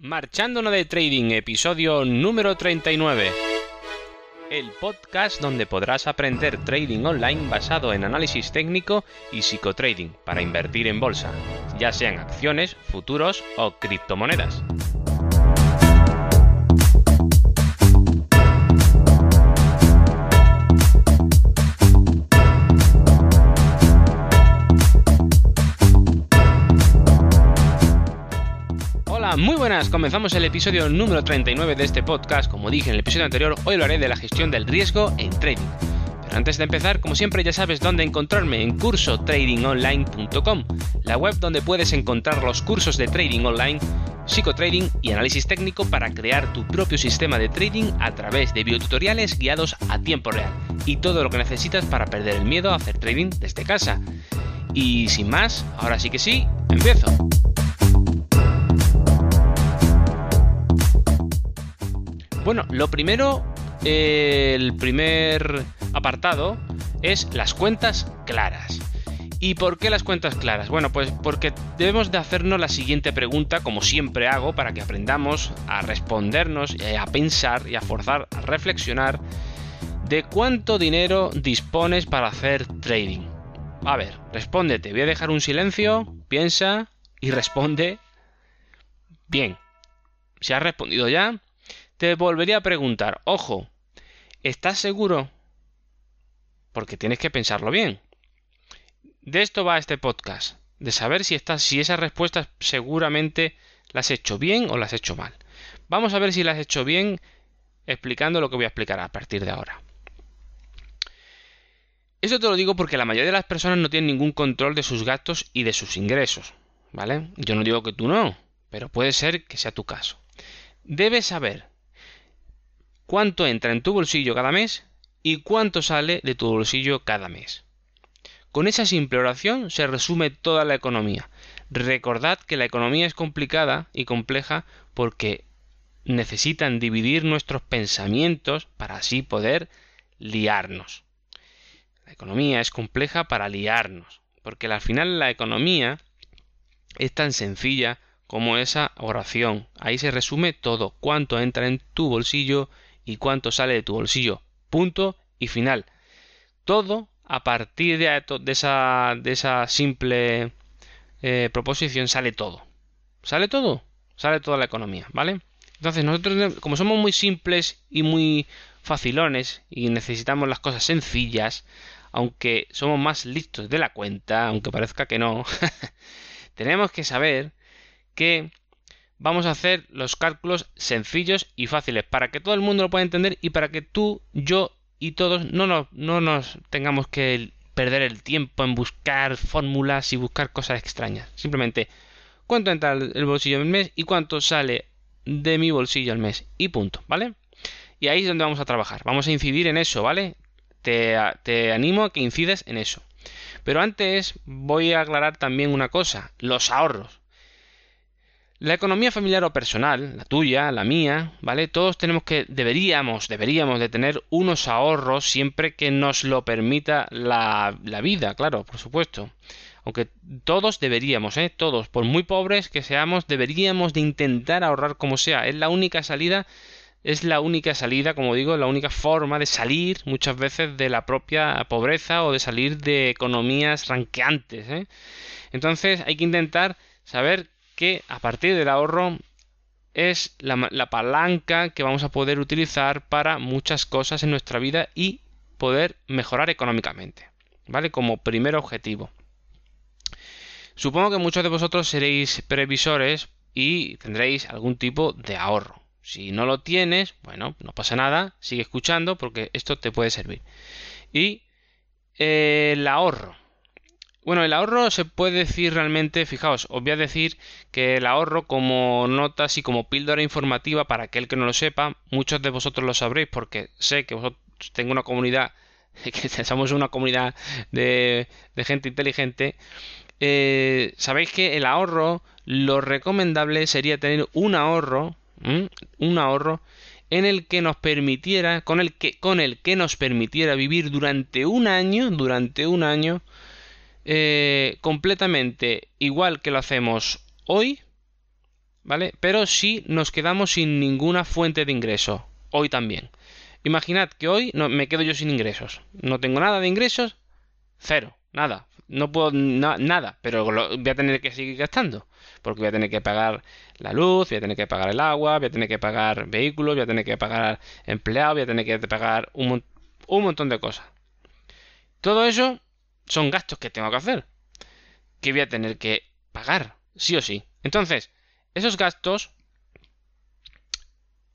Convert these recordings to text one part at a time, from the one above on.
Marchándonos de Trading, episodio número 39. El podcast donde podrás aprender trading online basado en análisis técnico y psicotrading para invertir en bolsa, ya sean acciones, futuros o criptomonedas. Muy buenas, comenzamos el episodio número 39 de este podcast. Como dije en el episodio anterior, hoy lo haré de la gestión del riesgo en trading. Pero antes de empezar, como siempre ya sabes dónde encontrarme en cursotradingonline.com, la web donde puedes encontrar los cursos de trading online, psicotrading y análisis técnico para crear tu propio sistema de trading a través de videotutoriales guiados a tiempo real y todo lo que necesitas para perder el miedo a hacer trading desde casa. Y sin más, ahora sí que sí, empiezo. Bueno, lo primero, el primer apartado es las cuentas claras. ¿Y por qué las cuentas claras? Bueno, pues porque debemos de hacernos la siguiente pregunta, como siempre hago, para que aprendamos a respondernos, a pensar y a forzar a reflexionar de cuánto dinero dispones para hacer trading. A ver, respóndete, voy a dejar un silencio, piensa y responde bien. Si has respondido ya, te volvería a preguntar, ojo, ¿estás seguro? Porque tienes que pensarlo bien. De esto va este podcast, de saber si estás, si esas respuestas seguramente las has hecho bien o las has hecho mal. Vamos a ver si las has hecho bien explicando lo que voy a explicar a partir de ahora. Esto te lo digo porque la mayoría de las personas no tienen ningún control de sus gastos y de sus ingresos, ¿vale? Yo no digo que tú no, pero puede ser que sea tu caso. Debes saber cuánto entra en tu bolsillo cada mes y cuánto sale de tu bolsillo cada mes. Con esa simple oración se resume toda la economía. Recordad que la economía es complicada y compleja porque necesitan dividir nuestros pensamientos para así poder liarnos. La economía es compleja para liarnos, porque al final la economía es tan sencilla como esa oración. Ahí se resume todo, cuánto entra en tu bolsillo y cuánto sale de tu bolsillo. Punto y final. Todo a partir de, esa, simple eh, proposición sale todo. ¿Sale todo? Sale toda la economía, ¿vale? Entonces nosotros, como somos muy simples y muy facilones y necesitamos las cosas sencillas, aunque somos más listos de la cuenta, aunque parezca que no, tenemos que saber que vamos a hacer los cálculos sencillos y fáciles para que todo el mundo lo pueda entender y para que tú, yo y todos no nos, no nos tengamos que perder el tiempo en buscar fórmulas y buscar cosas extrañas. Simplemente cuánto entra el bolsillo el mes y cuánto sale de mi bolsillo al mes y punto, ¿vale? Y ahí es donde vamos a trabajar. Vamos a incidir en eso, ¿vale? Te, te animo a que incides en eso. Pero antes voy a aclarar también una cosa, los ahorros. La economía familiar o personal, la tuya, la mía, ¿vale? Todos tenemos que, deberíamos, deberíamos de tener unos ahorros siempre que nos lo permita la, la vida, claro, por supuesto. Aunque todos deberíamos, ¿eh? Todos, por muy pobres que seamos, deberíamos de intentar ahorrar como sea. Es la única salida, es la única salida, como digo, la única forma de salir muchas veces de la propia pobreza o de salir de economías ranqueantes, ¿eh? Entonces hay que intentar saber que a partir del ahorro es la, palanca que vamos a poder utilizar para muchas cosas en nuestra vida y poder mejorar económicamente, ¿vale? Como primer objetivo. Supongo que muchos de vosotros seréis previsores y tendréis algún tipo de ahorro. Si no lo tienes, bueno, no pasa nada, sigue escuchando porque esto te puede servir. Y eh, el ahorro. Bueno, el ahorro se puede decir realmente, fijaos, os voy a decir que el ahorro como notas y como píldora informativa para aquel que no lo sepa, muchos de vosotros lo sabréis porque sé que vosotros tengo una comunidad, que somos una comunidad de, gente inteligente, eh, sabéis que el ahorro, lo recomendable sería tener un ahorro, un ahorro en el que nos permitiera, con el que, con el que nos permitiera vivir durante un año, durante un año, eh, completamente igual que lo hacemos hoy, ¿vale? Pero si nos quedamos sin ninguna fuente de ingreso, hoy también. Imaginad que hoy no, me quedo yo sin ingresos. No tengo nada de ingresos, cero, nada. No puedo nada, pero voy a tener que seguir gastando. Porque voy a tener que pagar la luz, voy a tener que pagar el agua, voy a tener que pagar vehículos, voy a tener que pagar empleados, voy a tener que pagar un, un montón de cosas. Todo eso son gastos que tengo que hacer. Que voy a tener que pagar, sí o sí. Entonces, esos gastos,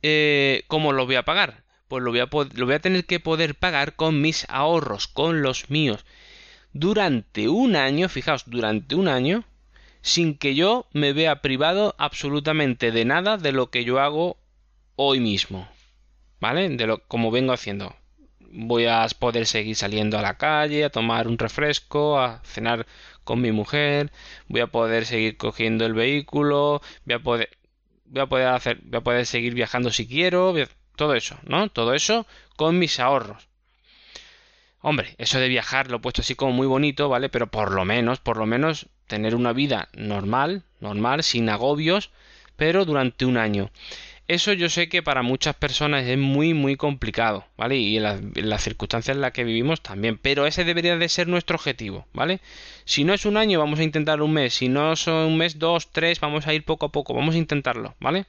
eh, ¿cómo los voy a pagar? Pues lo voy, a lo voy a tener que poder pagar con mis ahorros, con los míos. Durante un año, fijaos, durante un año, sin que yo me vea privado absolutamente de nada de lo que yo hago hoy mismo. ¿Vale? De lo como vengo haciendo. Voy a poder seguir saliendo a la calle, a tomar un refresco, a cenar con mi mujer, voy a poder seguir cogiendo el vehículo, voy a poder voy a poder hacer, voy a poder seguir viajando si quiero, todo eso, ¿no? Todo eso con mis ahorros. Hombre, eso de viajar lo he puesto así como muy bonito, ¿vale? Pero por lo menos, por lo menos tener una vida normal, normal, sin agobios, pero durante un año. Eso yo sé que para muchas personas es muy muy complicado, ¿vale? Y en, las circunstancias en las que vivimos también, pero ese debería de ser nuestro objetivo, ¿vale? Si no es un año, vamos a intentar un mes, si no son un mes, dos, tres, vamos a ir poco a poco, vamos a intentarlo, ¿vale?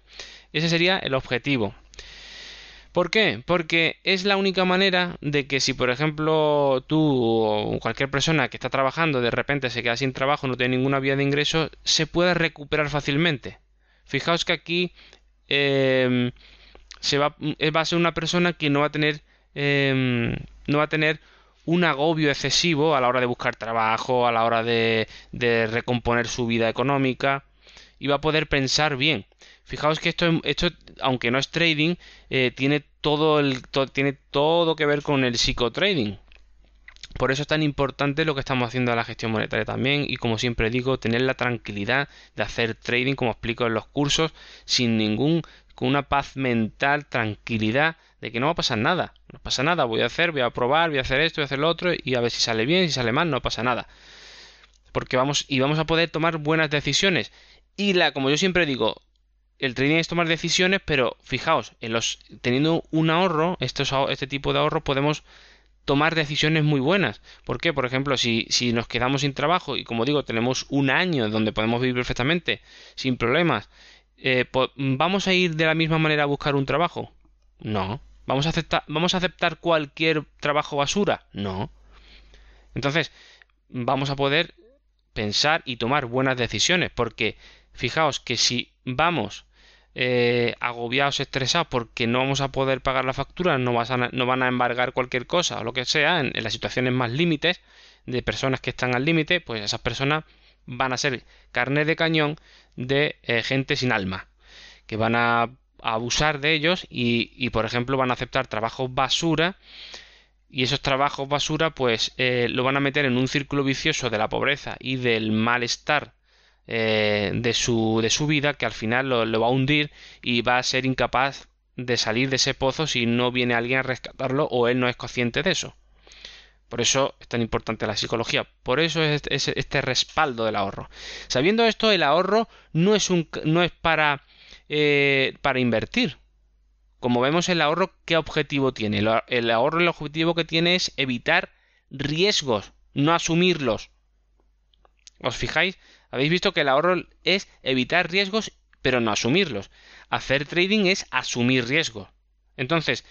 Ese sería el objetivo. ¿Por qué? Porque es la única manera de que si, por ejemplo, tú o cualquier persona que está trabajando de repente se queda sin trabajo, no tiene ninguna vía de ingreso, se pueda recuperar fácilmente. Fijaos que aquí Em, se va, eh, va, a ser una persona que no va a tener em, no va a tener un agobio excesivo a la hora de buscar trabajo, a la hora de, de recomponer su vida económica y va a poder pensar bien. Fijaos que esto, esto aunque no es trading, eh, tiene todo el tiene todo que ver con el psicotrading. Por eso es tan importante lo que estamos haciendo a la gestión monetaria también y como siempre digo, tener la tranquilidad de hacer trading como explico en los cursos sin ningún con una paz mental, tranquilidad de que no va a pasar nada, no pasa nada, voy a hacer, voy a probar, voy a hacer esto, voy a hacer lo otro y a ver si sale bien, si sale mal, no pasa nada. Porque vamos y vamos a poder tomar buenas decisiones. Y la como yo siempre digo, el trading es tomar decisiones, pero fijaos, en los teniendo un ahorro, este tipo de ahorro podemos tomar decisiones muy buenas. ¿Por qué? Por ejemplo, si, si nos quedamos sin trabajo y como digo, tenemos un año donde podemos vivir perfectamente, sin problemas, eh, ¿vamos a ir de la misma manera a buscar un trabajo? No. ¿Vamos a aceptar, ¿Vamos a aceptar cualquier trabajo basura? No. Entonces, vamos a poder pensar y tomar buenas decisiones, porque fijaos que si vamos eh, agobiados, estresados porque no vamos a poder pagar la factura, no, van a embargar cualquier cosa o lo que sea, en, las situaciones más límites de personas que están al límite, pues esas personas van a ser carne de cañón de eh, gente sin alma, que van a, abusar de ellos y, y, por ejemplo, van a aceptar trabajos basura y esos trabajos basura pues eh, lo van a meter en un círculo vicioso de la pobreza y del malestar eh, de, su, de su vida que al final lo, va a hundir y va a ser incapaz de salir de ese pozo si no viene alguien a rescatarlo o él no es consciente de eso. Por eso es tan importante la psicología. Por eso es este, este respaldo del ahorro. Sabiendo esto, el ahorro no es, un, no es para, eh, para invertir. Como vemos, el ahorro, ¿qué objetivo tiene? El ahorro, el objetivo que tiene es evitar riesgos, no asumirlos. ¿Os fijáis? Habéis visto que el ahorro es evitar riesgos pero no asumirlos. Hacer trading es asumir riesgos. Entonces,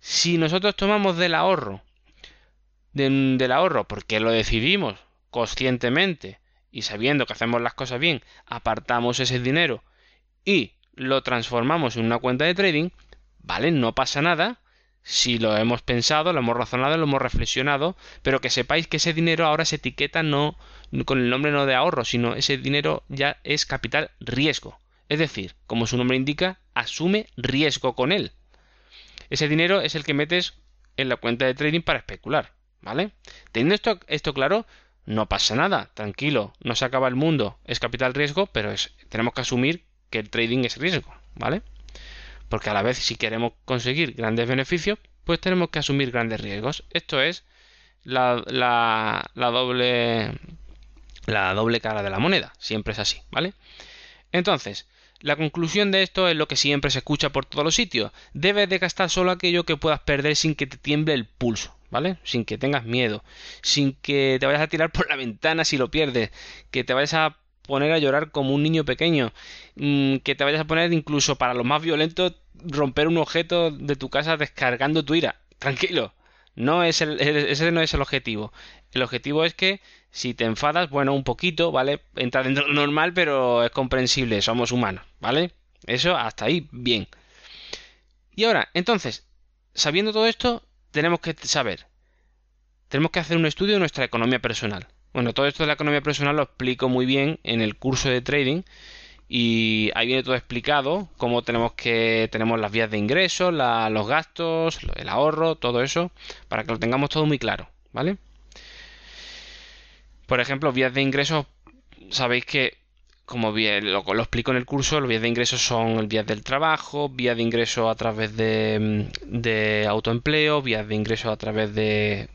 si nosotros tomamos del ahorro, del ahorro porque lo decidimos conscientemente y sabiendo que hacemos las cosas bien, apartamos ese dinero y lo transformamos en una cuenta de trading, vale, no pasa nada, si lo hemos pensado, lo hemos razonado, lo hemos reflexionado, pero que sepáis que ese dinero ahora se etiqueta no con el nombre no de ahorro, sino ese dinero ya es capital riesgo. Es decir, como su nombre indica, asume riesgo con él. Ese dinero es el que metes en la cuenta de trading para especular, ¿vale? Teniendo esto, esto claro, no pasa nada, tranquilo, no se acaba el mundo, es capital riesgo, pero es, tenemos que asumir que el trading es riesgo, ¿vale? Porque a la vez si queremos conseguir grandes beneficios, pues tenemos que asumir grandes riesgos. Esto es la, doble la doble cara de la moneda, siempre es así, ¿vale? Entonces, La conclusión de esto es lo que siempre se escucha por todos los sitios. Debes de gastar solo aquello que puedas perder sin que te tiemble el pulso, ¿vale? Sin que tengas miedo, sin que te vayas a tirar por la ventana si lo pierdes, que te vayas a poner a llorar como un niño pequeño, mm, que te vayas a poner incluso para los más violentos romper un objeto de tu casa descargando tu ira. Tranquilo, no es el, ese no es el objetivo. El objetivo es que si te enfadas, bueno, un poquito, ¿vale? Entra dentro de lo normal, pero es comprensible, somos humanos, ¿vale? Eso hasta ahí, bien. Y ahora, entonces, sabiendo todo esto, tenemos que saber, tenemos que hacer un estudio de nuestra economía personal. Bueno, todo esto de la economía personal lo explico muy bien en el curso de trading y ahí viene todo explicado, cómo tenemos que tenemos las vías de ingresos, los gastos, el ahorro, todo eso, para que lo tengamos todo muy claro, ¿vale? Por ejemplo, vías de ingresos, sabéis que, como lo, explico en el curso, las vías de ingresos son vías del trabajo, vías de ingresos a través de, de autoempleo, vías de ingresos a través de,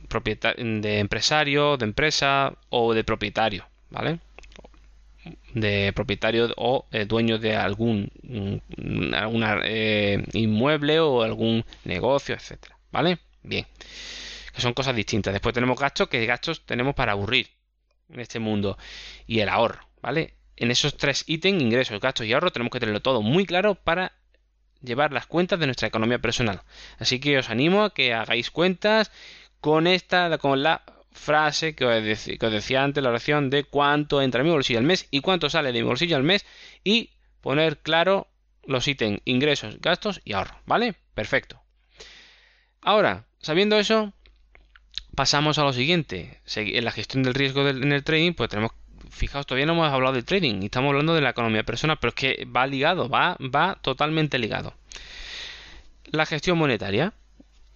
de empresario, de empresa o de propietario, ¿vale? de propietario o eh, dueño de algún mm, eh, inmueble o algún negocio, etcétera, ¿vale? Bien, que son cosas distintas. Después tenemos gastos, que gastos tenemos para aburrir en este mundo y el ahorro, ¿vale? En esos tres ítems, ingresos, gastos y ahorro, tenemos que tenerlo todo muy claro para llevar las cuentas de nuestra economía personal. Así que os animo a que hagáis cuentas con esta, con la frase que os, decía antes, la oración de cuánto entra en mi bolsillo al mes y cuánto sale de mi bolsillo al mes y poner claro los ítems ingresos, gastos y ahorro, ¿vale? Perfecto. Ahora, sabiendo eso, pasamos a lo siguiente. En la gestión del riesgo en el trading, pues tenemos, fijaos, todavía no hemos hablado de trading y estamos hablando de la economía personal, pero es que va ligado, va, va totalmente ligado. La gestión monetaria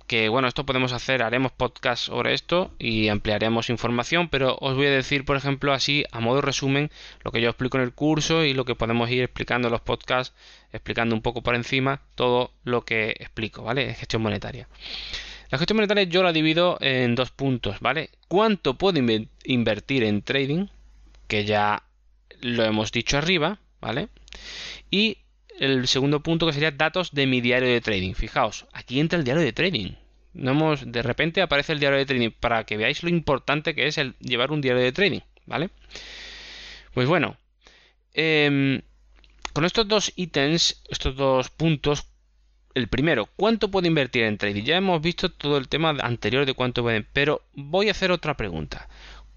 que bueno, esto podemos hacer, haremos podcast sobre esto y ampliaremos información, pero os voy a decir, por ejemplo, así a modo resumen, lo que yo explico en el curso y lo que podemos ir explicando en los podcasts, explicando un poco por encima todo lo que explico, ¿vale? Gestión monetaria. La gestión monetaria yo la divido en dos puntos, ¿vale? ¿Cuánto puedo invertir en trading? Que ya lo hemos dicho arriba, ¿vale? Y el segundo punto que sería datos de mi diario de trading. Fijaos, aquí entra el diario de trading. No hemos, de repente aparece el diario de trading para que veáis lo importante que es el llevar un diario de trading, ¿vale? Pues bueno, em, con estos dos ítems, estos dos puntos, el primero, ¿cuánto puedo invertir en trading? Ya hemos visto todo el tema anterior de cuánto pueden, pero voy a hacer otra pregunta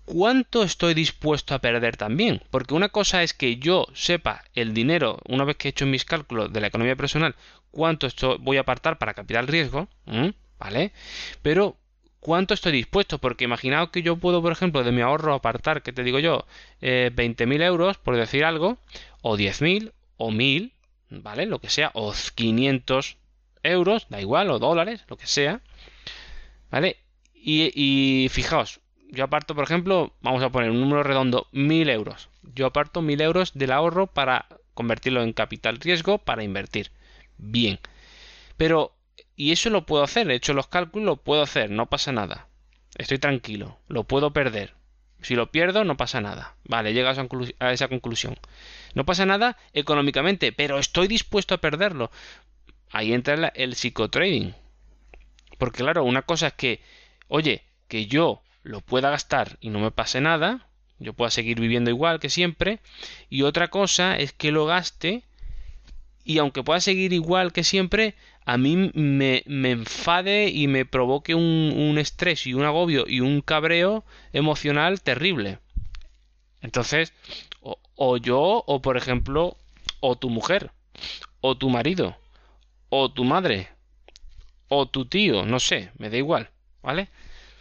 cuánto estoy dispuesto a perder también. Porque una cosa es que yo sepa el dinero, una vez que he hecho mis cálculos de la economía personal, cuánto esto voy a apartar para capital riesgo, ¿vale? Pero cuánto estoy dispuesto, porque imaginaos que yo puedo, por ejemplo, de mi ahorro apartar, que te digo yo, eh, 20.000 euros, por decir algo, o 10.000, o 1.000, ¿vale? Lo que sea, o 500 euros, da igual, o dólares, lo que sea, ¿vale? Y, y fijaos, yo aparto, por ejemplo, vamos a poner un número redondo, 1000 euros. Yo aparto 1000 euros del ahorro para convertirlo en capital riesgo para invertir. Bien. Pero, y eso lo puedo hacer, he hecho los cálculos, lo puedo hacer, no pasa nada. Estoy tranquilo, lo puedo perder. Si lo pierdo, no pasa nada. Vale, llegas a esa conclusión. No pasa nada económicamente, pero estoy dispuesto a perderlo. Ahí entra el psicotrading. Porque claro, una cosa es que, oye, que yo lo pueda gastar y no me pase nada, yo pueda seguir viviendo igual que siempre, y otra cosa es que lo gaste y aunque pueda seguir igual que siempre, a mí me, me enfade y me provoque un, un, estrés y un agobio y un cabreo emocional terrible. Entonces, o, o yo, o por ejemplo, o tu mujer, o tu marido, o tu madre, o tu tío, no sé, me da igual, ¿vale?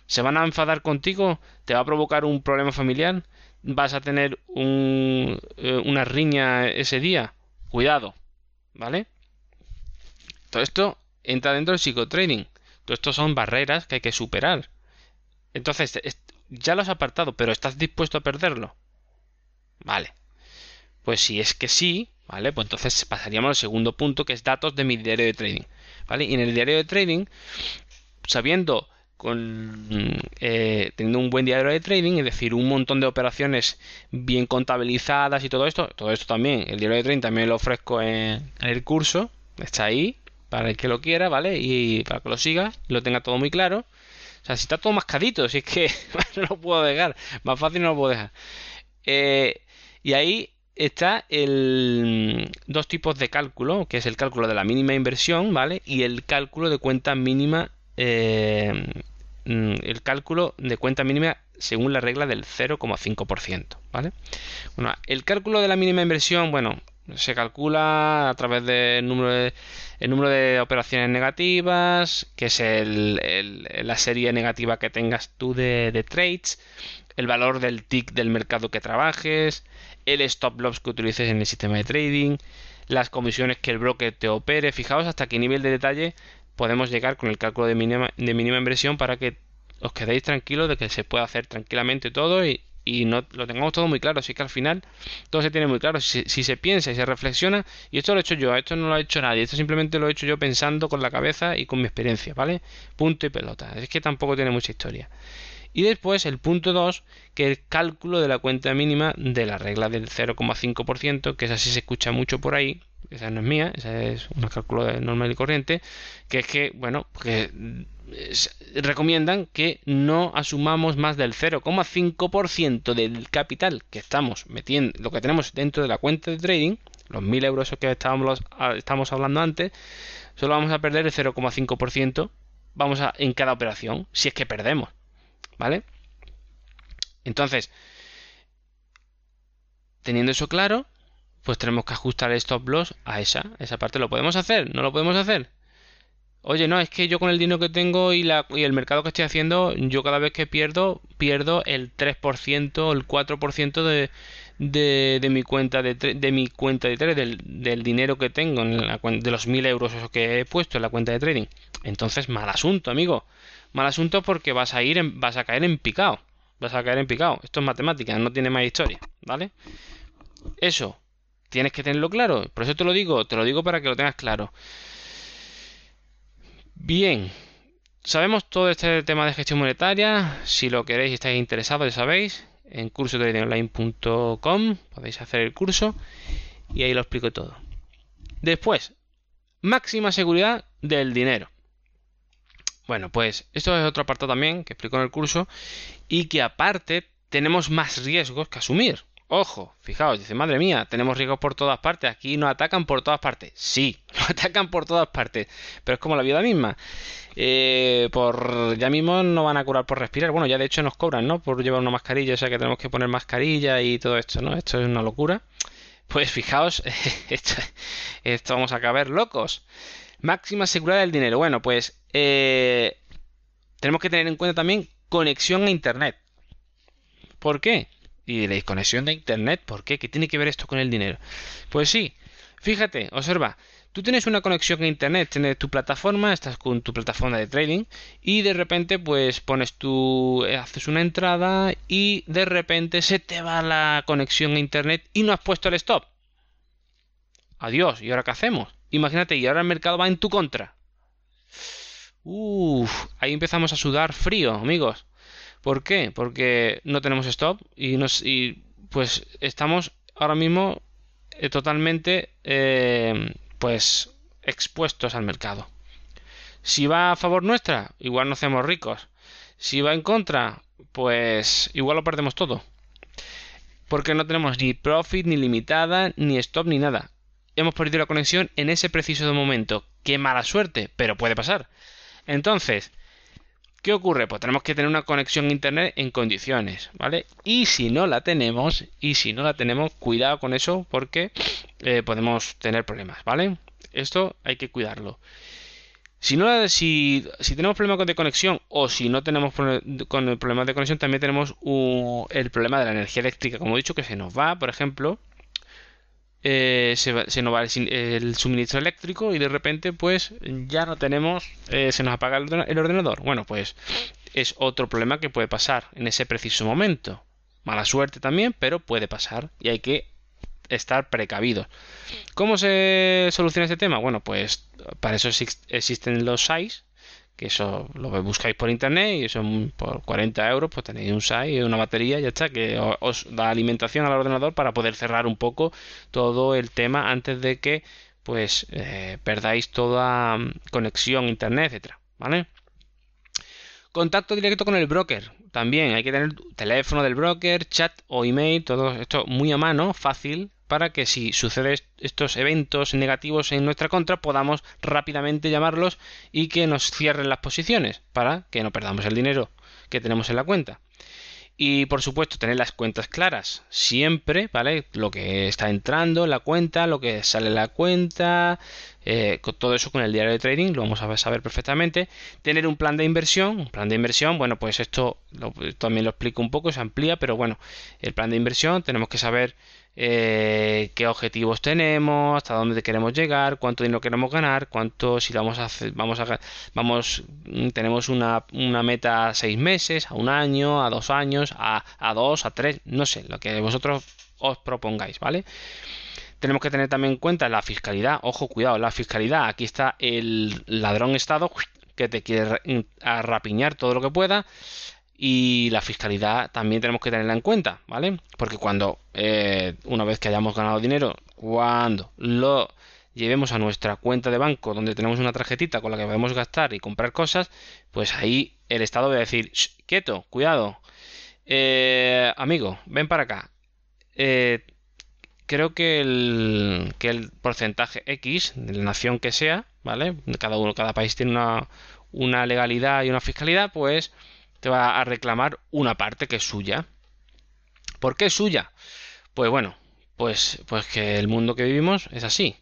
Se van a enfadar contigo, te va a provocar un problema familiar, vas a tener un, eh, una riña ese día, cuidado, ¿vale? Todo esto entra dentro del psicotrading. Todo esto son barreras que hay que superar. Entonces, ya lo has apartado, pero ¿estás dispuesto a perderlo? Vale. Pues si es que sí, ¿vale? Pues entonces pasaríamos al segundo punto, que es datos de mi diario de trading. ¿Vale? Y en el diario de trading, sabiendo con eh, teniendo un buen diario de trading, es decir, un montón de operaciones bien contabilizadas y todo esto. Todo esto también, el diario de trading también lo ofrezco en, el curso, está ahí para el que lo quiera, ¿vale? Y para que lo siga, lo tenga todo muy claro. O sea, si está todo mascadito, si es que no lo puedo dejar, más fácil no lo puedo dejar. Eh, y ahí está el dos tipos de cálculo, que es el cálculo de la mínima inversión, ¿vale? Y el cálculo de cuenta mínima eh, mm, el cálculo de cuenta mínima según la regla del 0,5%, ¿vale? Bueno, el cálculo de la mínima inversión, bueno, se calcula a través del número de, el número de operaciones negativas, que es la serie negativa que tengas tú de, de, trades, el valor del tick del mercado que trabajes, el stop loss que utilices en el sistema de trading, las comisiones que el broker te opere. Fijaos hasta qué nivel de detalle podemos llegar con el cálculo de mínima, de mínima inversión para que os quedéis tranquilos de que se puede hacer tranquilamente todo y, no lo tengamos todo muy claro. Así que al final todo se tiene muy claro. Si, se piensa y se reflexiona, y esto lo he hecho yo, esto no lo ha hecho nadie, esto simplemente lo he hecho yo pensando con la cabeza y con mi experiencia, ¿vale? Punto y pelota. Es que tampoco tiene mucha historia. Y después el punto 2, que es el cálculo de la cuenta mínima de la regla del 0,5%, que es así se escucha mucho por ahí, esa no es mía, esa es una cálculo normal y corriente, que es que, bueno, que recomiendan que no asumamos más del 0,5% del capital que estamos metiendo, lo que tenemos dentro de la cuenta de trading, los 1000 euros que estábamos, estamos hablando antes, solo vamos a perder el 0,5% vamos a, en cada operación, si es que perdemos, ¿vale? Entonces, teniendo eso claro, pues tenemos que ajustar el stop a esa, esa parte. ¿Lo podemos hacer? ¿No lo podemos hacer? Oye, no, es que yo con el dinero que tengo y, la, y el mercado que estoy haciendo, yo cada vez que pierdo, pierdo el 3% o el 4% de, de, de, mi cuenta de, de mi cuenta de trading, del, del, dinero que tengo, en la, de los 1000 euros que he puesto en la cuenta de trading. Entonces, mal asunto, amigo. Mal asunto porque vas a ir, en, vas a caer en picado. Vas a caer en picado. Esto es matemática, no tiene más historia, ¿vale? Eso, Tienes que tenerlo claro. Por eso te lo digo, te lo digo para que lo tengas claro. Bien, sabemos todo este tema de gestión monetaria. Si lo queréis y estáis interesados, ya sabéis, en cursotradingonline.com podéis hacer el curso y ahí lo explico todo. Después, máxima seguridad del dinero. Bueno, pues esto es otro apartado también que explico en el curso y que aparte tenemos más riesgos que asumir. Ojo, fijaos, dice, madre mía, tenemos riesgos por todas partes, aquí nos atacan por todas partes. Sí, nos atacan por todas partes, pero es como la vida misma. Eh, por ya mismo no van a curar por respirar. Bueno, ya de hecho nos cobran, ¿no? Por llevar una mascarilla, o sea que tenemos que poner mascarilla y todo esto, ¿no? Esto es una locura. Pues fijaos, esto, vamos a caber locos. Máxima seguridad del dinero. Bueno, pues eh, tenemos que tener en cuenta también conexión a Internet. ¿Por qué? Y diréis, conexión de Internet, ¿por qué? ¿Qué tiene que ver esto con el dinero? Pues sí, fíjate, observa, tú tienes una conexión a Internet, tienes tu plataforma, estás con tu plataforma de trading y de repente pues pones tu, eh, haces una entrada y de repente se te va la conexión a Internet y no has puesto el stop. Adiós, ¿y ahora qué hacemos? Imagínate, y ahora el mercado va en tu contra. Uff, ahí empezamos a sudar frío, amigos. ¿Por qué? Porque no tenemos stop y, nos, y pues estamos ahora mismo eh, totalmente eh, pues expuestos al mercado. Si va a favor nuestra, igual nos hacemos ricos. Si va en contra, pues igual lo perdemos todo. Porque no tenemos ni profit, ni limitada, ni stop, ni nada. Hemos perdido la conexión en ese preciso momento. Qué mala suerte, pero puede pasar. Entonces, ¿Qué ocurre? Pues tenemos que tener una conexión a internet en condiciones, ¿vale? Y si no la tenemos, y si no la tenemos, cuidado con eso porque eh, podemos tener problemas, ¿vale? Esto hay que cuidarlo. Si, no, si, tenemos problemas de conexión o si no tenemos con problemas de conexión, también tenemos el problema de la energía eléctrica, como he dicho, que se nos va, por ejemplo, eh, se, se, nos va el, suministro eléctrico y de repente pues ya no tenemos, eh, se nos apaga el ordenador. Bueno, pues es otro problema que puede pasar en ese preciso momento. Mala suerte también, pero puede pasar y hay que estar precavidos. ¿Cómo se soluciona este tema? Bueno, pues para eso existen los SAIS, que eso lo buscáis por internet y eso por 40 euros pues tenéis un SAI una batería ya está que os da alimentación al ordenador para poder cerrar un poco todo el tema antes de que pues eh, perdáis toda mm, conexión internet etcétera vale contacto directo con el broker también hay que tener teléfono del broker chat o email todo esto muy a mano fácil para que si suceden estos eventos negativos en nuestra contra podamos rápidamente llamarlos y que nos cierren las posiciones para que no perdamos el dinero que tenemos en la cuenta. Y por supuesto, tener las cuentas claras siempre, ¿vale? Lo que está entrando en la cuenta, lo que sale en la cuenta, eh, todo eso con el diario de trading, lo vamos a saber perfectamente. Tener un plan de inversión, un plan de inversión, bueno, pues esto también lo explico un poco, se amplía, pero bueno, el plan de inversión tenemos que saber eh, qué objetivos tenemos, hasta dónde queremos llegar, cuánto dinero queremos ganar, cuánto si vamos a hacer, vamos a vamos mm, tenemos una, una meta a seis meses, a un año, a dos años, a, a dos, a tres, no sé, lo que vosotros os propongáis, ¿vale? Tenemos que tener también en cuenta la fiscalidad, ojo, cuidado, la fiscalidad, aquí está el ladrón estado que te quiere rapiñar todo lo que pueda y la fiscalidad también tenemos que tenerla en cuenta, ¿vale? Porque cuando, eh, una vez que hayamos ganado dinero, cuando lo llevemos a nuestra cuenta de banco donde tenemos una tarjetita con la que podemos gastar y comprar cosas, pues ahí el Estado va a decir, quieto, cuidado, eh, amigo, ven para acá. Eh, creo que el, que el porcentaje X de la nación que sea, ¿vale? Cada uno, cada país tiene una, una legalidad y una fiscalidad, pues te va a reclamar una parte que es suya. ¿Por qué es suya? Pues bueno, pues, pues que el mundo que vivimos es así.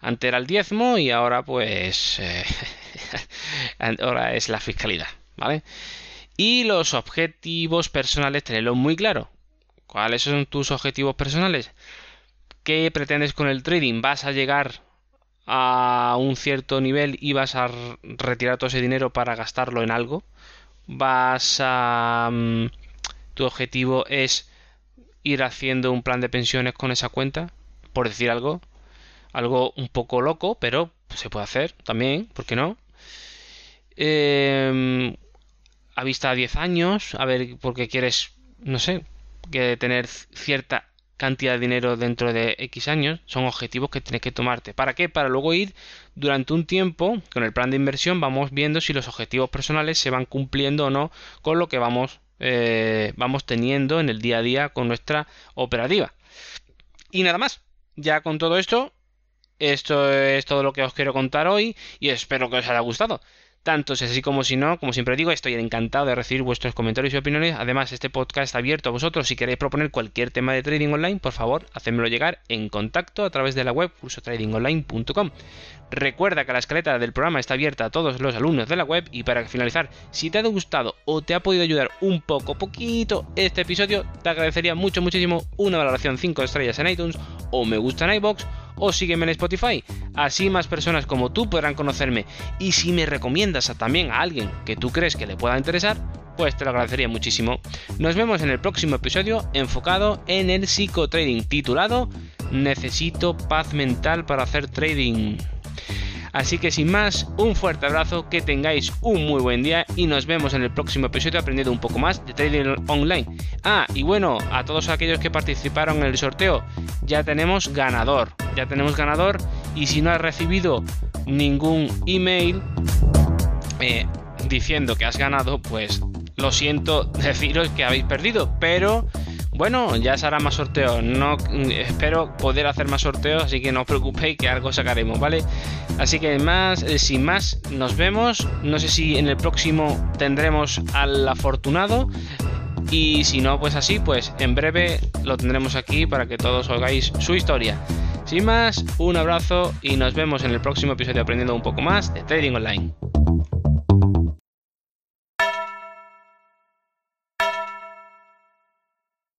Antes era el diezmo y ahora pues eh, ahora es la fiscalidad, ¿vale? Y los objetivos personales, tenerlo muy claro. ¿Cuáles son tus objetivos personales? ¿Qué pretendes con el trading? ¿Vas a llegar a un cierto nivel y vas a retirar todo ese dinero para gastarlo en algo? Vas a... Mm, tu objetivo es ir haciendo un plan de pensiones con esa cuenta, por decir algo, algo un poco loco, pero se puede hacer también, ¿por qué no? Eh, a vista a 10 años, a ver, porque quieres, no sé, que tener cierta cantidad de dinero dentro de X años, son objetivos que tienes que tomarte. ¿Para qué? Para luego ir durante un tiempo con el plan de inversión, vamos viendo si los objetivos personales se van cumpliendo o no con lo que vamos, eh, vamos teniendo en el día a día con nuestra operativa. Y nada más, ya con todo esto, esto es todo lo que os quiero contar hoy y espero que os haya gustado tanto si así como si no, como siempre digo, estoy encantado de recibir vuestros comentarios y opiniones. Además, este podcast está abierto a vosotros. Si queréis proponer cualquier tema de trading online, por favor, hacedmelo llegar en contacto a través de la web cursotradingonline.com. Recuerda que la escaleta del programa está abierta a todos los alumnos de la web y para finalizar, si te ha gustado o te ha podido ayudar un poco, poquito este episodio, te agradecería mucho, muchísimo una valoración 5 estrellas en iTunes o me gusta en iBox o sígueme en Spotify. Así más personas como tú podrán conocerme. Y si me recomiendas también a alguien que tú crees que le pueda interesar, pues te lo agradecería muchísimo. Nos vemos en el próximo episodio enfocado en el psicotrading titulado Necesito paz mental para hacer trading. Así que sin más, un fuerte abrazo, que tengáis un muy buen día y nos vemos en el próximo episodio aprendiendo un poco más de trading online. Ah, y bueno, a todos aquellos que participaron en el sorteo, ya tenemos ganador, ya tenemos ganador y si no has recibido ningún email eh, diciendo que has ganado, pues lo siento deciros que habéis perdido, pero bueno, ya se hará más sorteos. No, espero poder hacer más sorteos, así que no os preocupéis que algo sacaremos, ¿vale? Así que más, eh, sin más, nos vemos. No sé si en el próximo tendremos al afortunado. Y si no, pues así, pues en breve lo tendremos aquí para que todos oigáis su historia. Sin más, un abrazo y nos vemos en el próximo episodio aprendiendo un poco más de Trading Online.